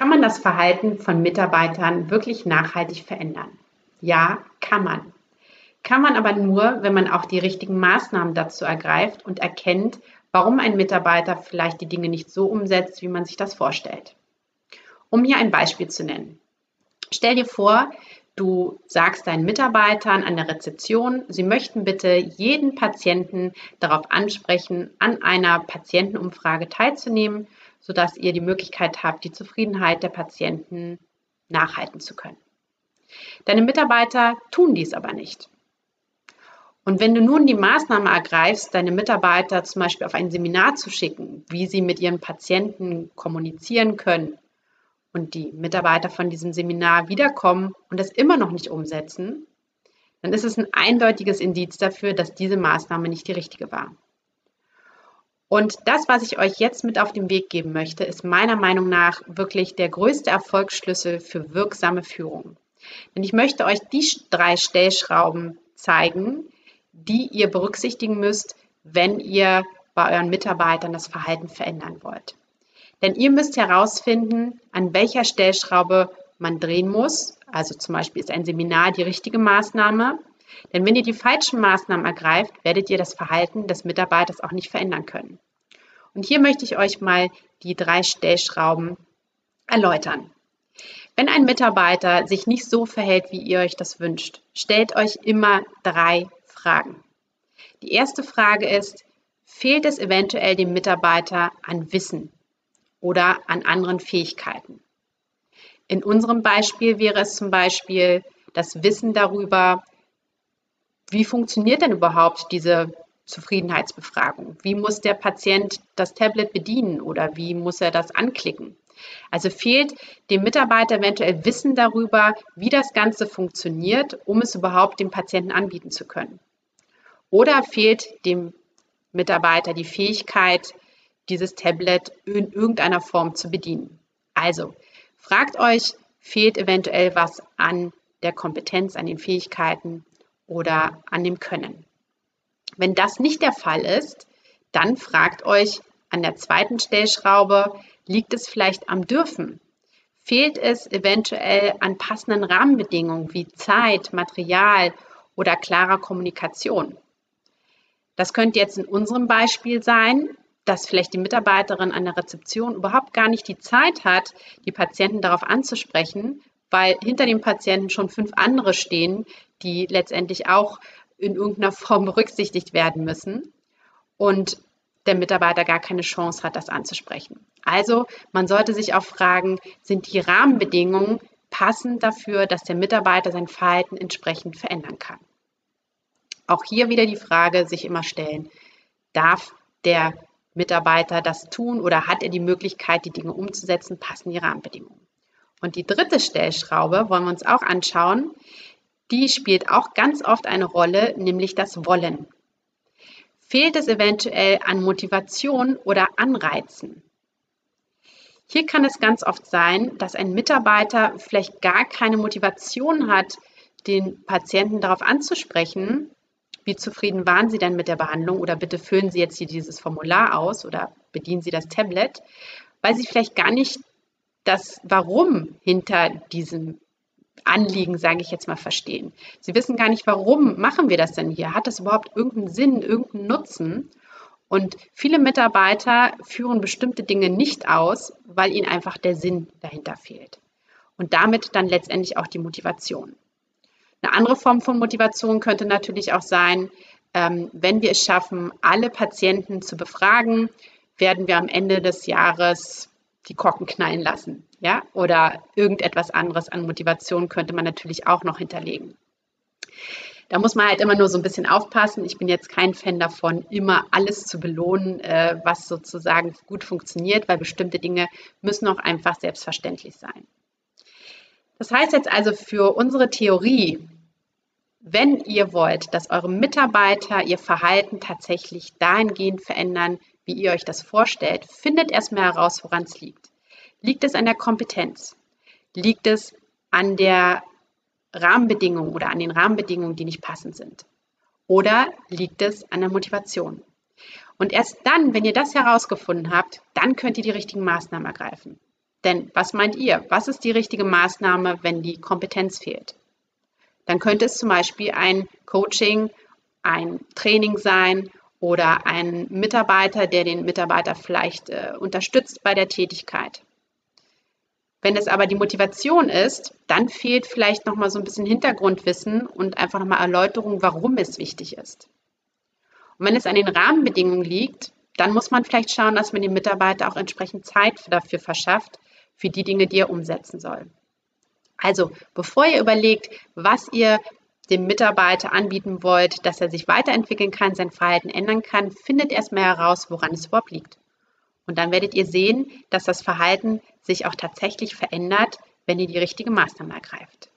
Kann man das Verhalten von Mitarbeitern wirklich nachhaltig verändern? Ja, kann man. Kann man aber nur, wenn man auch die richtigen Maßnahmen dazu ergreift und erkennt, warum ein Mitarbeiter vielleicht die Dinge nicht so umsetzt, wie man sich das vorstellt. Um hier ein Beispiel zu nennen. Stell dir vor, du sagst deinen Mitarbeitern an der Rezeption, sie möchten bitte jeden Patienten darauf ansprechen, an einer Patientenumfrage teilzunehmen, sodass ihr die Möglichkeit habt, die Zufriedenheit der Patienten nachhalten zu können. Deine Mitarbeiter tun dies aber nicht. Und wenn du nun die Maßnahme ergreifst, deine Mitarbeiter zum Beispiel auf ein Seminar zu schicken, wie sie mit ihren Patienten kommunizieren können, und die Mitarbeiter von diesem Seminar wiederkommen und das immer noch nicht umsetzen, dann ist es ein eindeutiges Indiz dafür, dass diese Maßnahme nicht die richtige war. Und das, was ich euch jetzt mit auf den Weg geben möchte, ist meiner Meinung nach wirklich der größte Erfolgsschlüssel für wirksame Führung. Denn ich möchte euch die drei Stellschrauben zeigen, die ihr berücksichtigen müsst, wenn ihr bei euren Mitarbeitern das Verhalten verändern wollt. Denn ihr müsst herausfinden, an welcher Stellschraube man drehen muss. Also zum Beispiel ist ein Seminar die richtige Maßnahme. Denn wenn ihr die falschen Maßnahmen ergreift, werdet ihr das Verhalten des Mitarbeiters auch nicht verändern können. Und hier möchte ich euch mal die drei Stellschrauben erläutern. Wenn ein Mitarbeiter sich nicht so verhält, wie ihr euch das wünscht, stellt euch immer drei Fragen. Die erste Frage ist, fehlt es eventuell dem Mitarbeiter an Wissen oder an anderen Fähigkeiten? In unserem Beispiel wäre es zum Beispiel das Wissen darüber, wie funktioniert denn überhaupt diese Zufriedenheitsbefragung? Wie muss der Patient das Tablet bedienen oder wie muss er das anklicken? Also fehlt dem Mitarbeiter eventuell Wissen darüber, wie das Ganze funktioniert, um es überhaupt dem Patienten anbieten zu können. Oder fehlt dem Mitarbeiter die Fähigkeit, dieses Tablet in irgendeiner Form zu bedienen. Also fragt euch, fehlt eventuell was an der Kompetenz, an den Fähigkeiten oder an dem Können. Wenn das nicht der Fall ist, dann fragt euch an der zweiten Stellschraube, liegt es vielleicht am Dürfen? Fehlt es eventuell an passenden Rahmenbedingungen wie Zeit, Material oder klarer Kommunikation? Das könnte jetzt in unserem Beispiel sein, dass vielleicht die Mitarbeiterin an der Rezeption überhaupt gar nicht die Zeit hat, die Patienten darauf anzusprechen, weil hinter dem Patienten schon fünf andere stehen, die letztendlich auch in irgendeiner Form berücksichtigt werden müssen und der Mitarbeiter gar keine Chance hat, das anzusprechen. Also man sollte sich auch fragen, sind die Rahmenbedingungen passend dafür, dass der Mitarbeiter sein Verhalten entsprechend verändern kann. Auch hier wieder die Frage sich immer stellen, darf der Mitarbeiter das tun oder hat er die Möglichkeit, die Dinge umzusetzen, passen die Rahmenbedingungen. Und die dritte Stellschraube wollen wir uns auch anschauen. Die spielt auch ganz oft eine Rolle, nämlich das Wollen. Fehlt es eventuell an Motivation oder Anreizen? Hier kann es ganz oft sein, dass ein Mitarbeiter vielleicht gar keine Motivation hat, den Patienten darauf anzusprechen, wie zufrieden waren Sie denn mit der Behandlung oder bitte füllen Sie jetzt hier dieses Formular aus oder bedienen Sie das Tablet, weil Sie vielleicht gar nicht das Warum hinter diesem Anliegen, sage ich jetzt mal, verstehen. Sie wissen gar nicht, warum machen wir das denn hier? Hat das überhaupt irgendeinen Sinn, irgendeinen Nutzen? Und viele Mitarbeiter führen bestimmte Dinge nicht aus, weil ihnen einfach der Sinn dahinter fehlt. Und damit dann letztendlich auch die Motivation. Eine andere Form von Motivation könnte natürlich auch sein, ähm, wenn wir es schaffen, alle Patienten zu befragen, werden wir am Ende des Jahres die Korken knallen lassen. Ja? Oder irgendetwas anderes an Motivation könnte man natürlich auch noch hinterlegen. Da muss man halt immer nur so ein bisschen aufpassen. Ich bin jetzt kein Fan davon, immer alles zu belohnen, äh, was sozusagen gut funktioniert, weil bestimmte Dinge müssen auch einfach selbstverständlich sein. Das heißt jetzt also für unsere Theorie, wenn ihr wollt, dass eure Mitarbeiter ihr Verhalten tatsächlich dahingehend verändern, wie ihr euch das vorstellt, findet erstmal heraus, woran es liegt. Liegt es an der Kompetenz? Liegt es an der Rahmenbedingung oder an den Rahmenbedingungen, die nicht passend sind? Oder liegt es an der Motivation? Und erst dann, wenn ihr das herausgefunden habt, dann könnt ihr die richtigen Maßnahmen ergreifen. Denn was meint ihr? Was ist die richtige Maßnahme, wenn die Kompetenz fehlt? Dann könnte es zum Beispiel ein Coaching, ein Training sein oder ein Mitarbeiter, der den Mitarbeiter vielleicht äh, unterstützt bei der Tätigkeit. Wenn es aber die Motivation ist, dann fehlt vielleicht noch mal so ein bisschen Hintergrundwissen und einfach noch mal Erläuterung, warum es wichtig ist. Und wenn es an den Rahmenbedingungen liegt, dann muss man vielleicht schauen, dass man dem Mitarbeiter auch entsprechend Zeit dafür verschafft, für die Dinge, die er umsetzen soll. Also, bevor ihr überlegt, was ihr dem Mitarbeiter anbieten wollt, dass er sich weiterentwickeln kann, sein Verhalten ändern kann, findet erstmal heraus, woran es überhaupt liegt. Und dann werdet ihr sehen, dass das Verhalten sich auch tatsächlich verändert, wenn ihr die richtige Maßnahme ergreift.